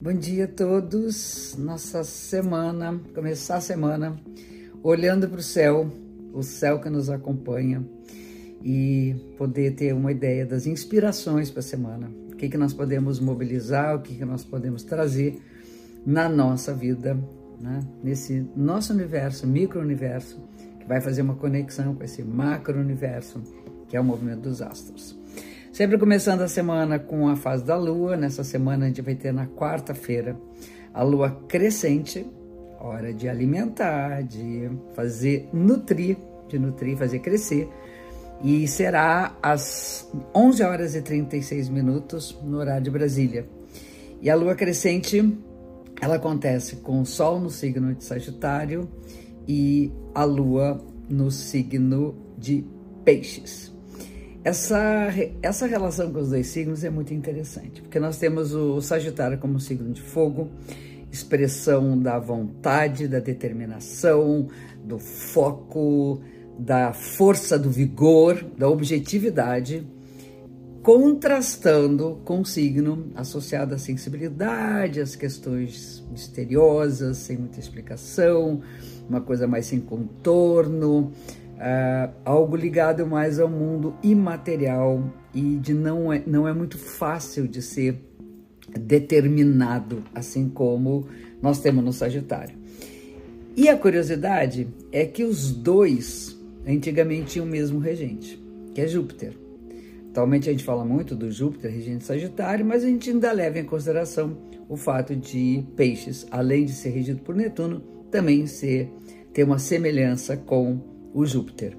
Bom dia a todos. Nossa semana, começar a semana olhando para o céu, o céu que nos acompanha e poder ter uma ideia das inspirações para a semana. O que, que nós podemos mobilizar, o que, que nós podemos trazer na nossa vida, né? nesse nosso universo, micro-universo, que vai fazer uma conexão com esse macro-universo, que é o movimento dos astros. Sempre começando a semana com a fase da lua. Nessa semana a gente vai ter na quarta-feira a lua crescente, hora de alimentar, de fazer nutrir, de nutrir, fazer crescer. E será às 11 horas e 36 minutos no horário de Brasília. E a lua crescente, ela acontece com o sol no signo de Sagitário e a lua no signo de Peixes. Essa, essa relação com os dois signos é muito interessante, porque nós temos o Sagitário como signo de fogo, expressão da vontade, da determinação, do foco, da força, do vigor, da objetividade, contrastando com o signo associado à sensibilidade, às questões misteriosas, sem muita explicação, uma coisa mais sem contorno, uh, algo ligado mais ao mundo imaterial e de não é, não é muito fácil de ser determinado, assim como nós temos no Sagitário. E a curiosidade é que os dois antigamente tinham o mesmo regente, que é Júpiter. Atualmente a gente fala muito do Júpiter, regente Sagitário, mas a gente ainda leva em consideração o fato de Peixes, além de ser regido por Netuno, também ser ter uma semelhança com o Júpiter.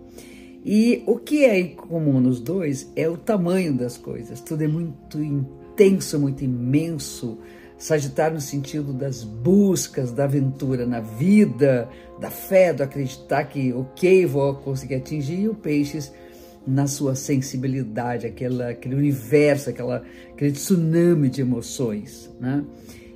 E o que é comum nos dois é o tamanho das coisas. Tudo é muito intenso, muito imenso. Sagitário no sentido das buscas, da aventura na vida, da fé, do acreditar que, ok, vou conseguir atingir. E o Peixes na sua sensibilidade, aquela, aquele universo, aquela, aquele tsunami de emoções, né?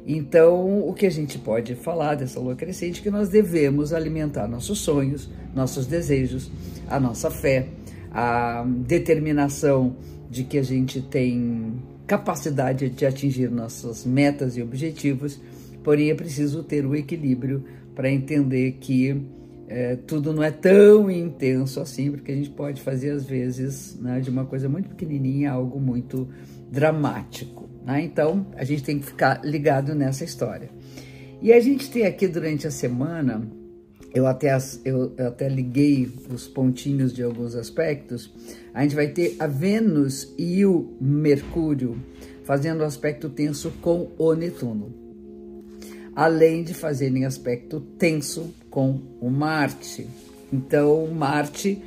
Então, o que a gente pode falar dessa lua crescente é que nós devemos alimentar nossos sonhos, nossos desejos, a nossa fé, a determinação de que a gente tem capacidade de atingir nossas metas e objetivos, porém é preciso ter o equilíbrio para entender que é, tudo não é tão intenso assim, porque a gente pode fazer às vezes né, de uma coisa muito pequenininha algo muito dramático. Né? Então, a gente tem que ficar ligado nessa história. E a gente tem aqui durante a semana, eu até, eu, eu até liguei os pontinhos de alguns aspectos, a gente vai ter a Vênus e o Mercúrio fazendo aspecto tenso com o Netuno. Além de fazerem aspecto tenso com o Marte. Então, Marte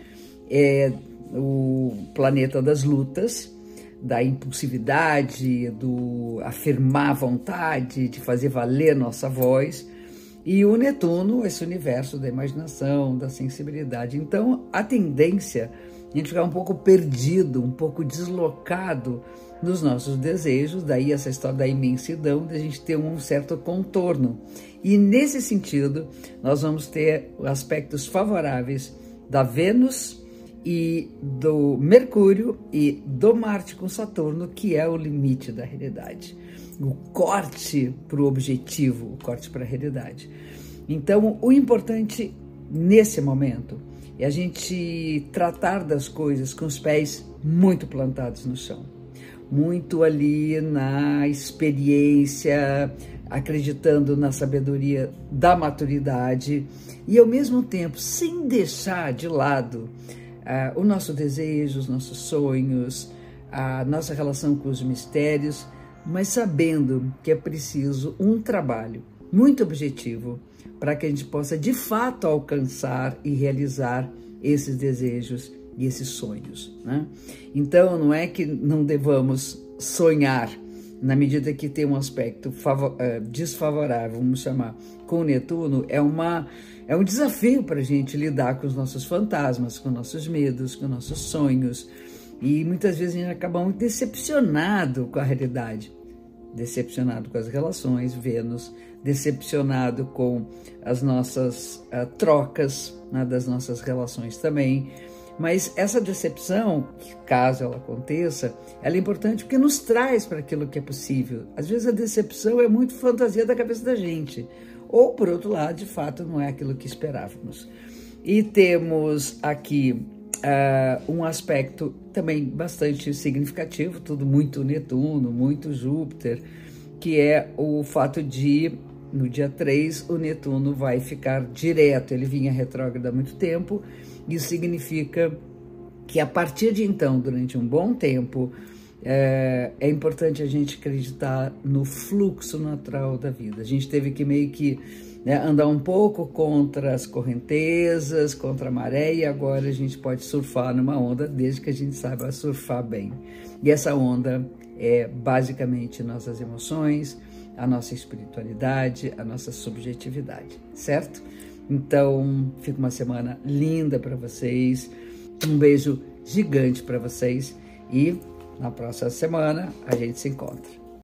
é o planeta das lutas, da impulsividade, do afirmar vontade, de fazer valer nossa voz. E o Netuno, esse universo da imaginação, da sensibilidade. Então, a tendência a gente ficar um pouco perdido, um pouco deslocado nos nossos desejos, daí essa história da imensidão, da gente ter um certo contorno. E nesse sentido, nós vamos ter aspectos favoráveis da Vênus e do Mercúrio e do Marte com Saturno, que é o limite da realidade. O corte para o objetivo, o corte para a realidade. Então, o importante nesse momento é a gente tratar das coisas com os pés muito plantados no chão, muito ali na experiência, acreditando na sabedoria da maturidade e ao mesmo tempo sem deixar de lado uh, o nosso desejo, os nossos sonhos, a nossa relação com os mistérios, mas sabendo que é preciso um trabalho muito objetivo para que a gente possa de fato alcançar e realizar esses desejos e esses sonhos. Né? Então, não é que não devamos sonhar na medida que tem um aspecto uh, desfavorável, vamos chamar, com Netuno, é uma é um desafio para a gente lidar com os nossos fantasmas, com nossos medos, com nossos sonhos. E muitas vezes a gente acaba muito decepcionado com a realidade, decepcionado com as relações, Vênus, decepcionado com as nossas uh, trocas né, das nossas relações também, Mas essa decepção, caso ela aconteça, ela é importante porque nos traz para aquilo que é possível. Às vezes a decepção é muito fantasia da cabeça da gente, ou por outro lado, de fato, não é aquilo que esperávamos. E temos aqui uh, um aspecto também bastante significativo, tudo muito Netuno, muito Júpiter, que é o fato de no dia 3 o Netuno vai ficar direto, ele vinha retrógrado há muito tempo isso significa que a partir de então, durante um bom tempo, é, é, importante a gente acreditar no fluxo natural da vida. A gente teve que meio que né, andar um pouco contra as correntezas, contra a maré, e agora a gente pode surfar numa onda desde que a gente saiba surfar bem. E essa onda é basicamente nossas emoções, a nossa espiritualidade, a nossa subjetividade, certo? Então, fica uma semana linda para vocês. Um beijo gigante para vocês e na próxima semana a gente se encontra.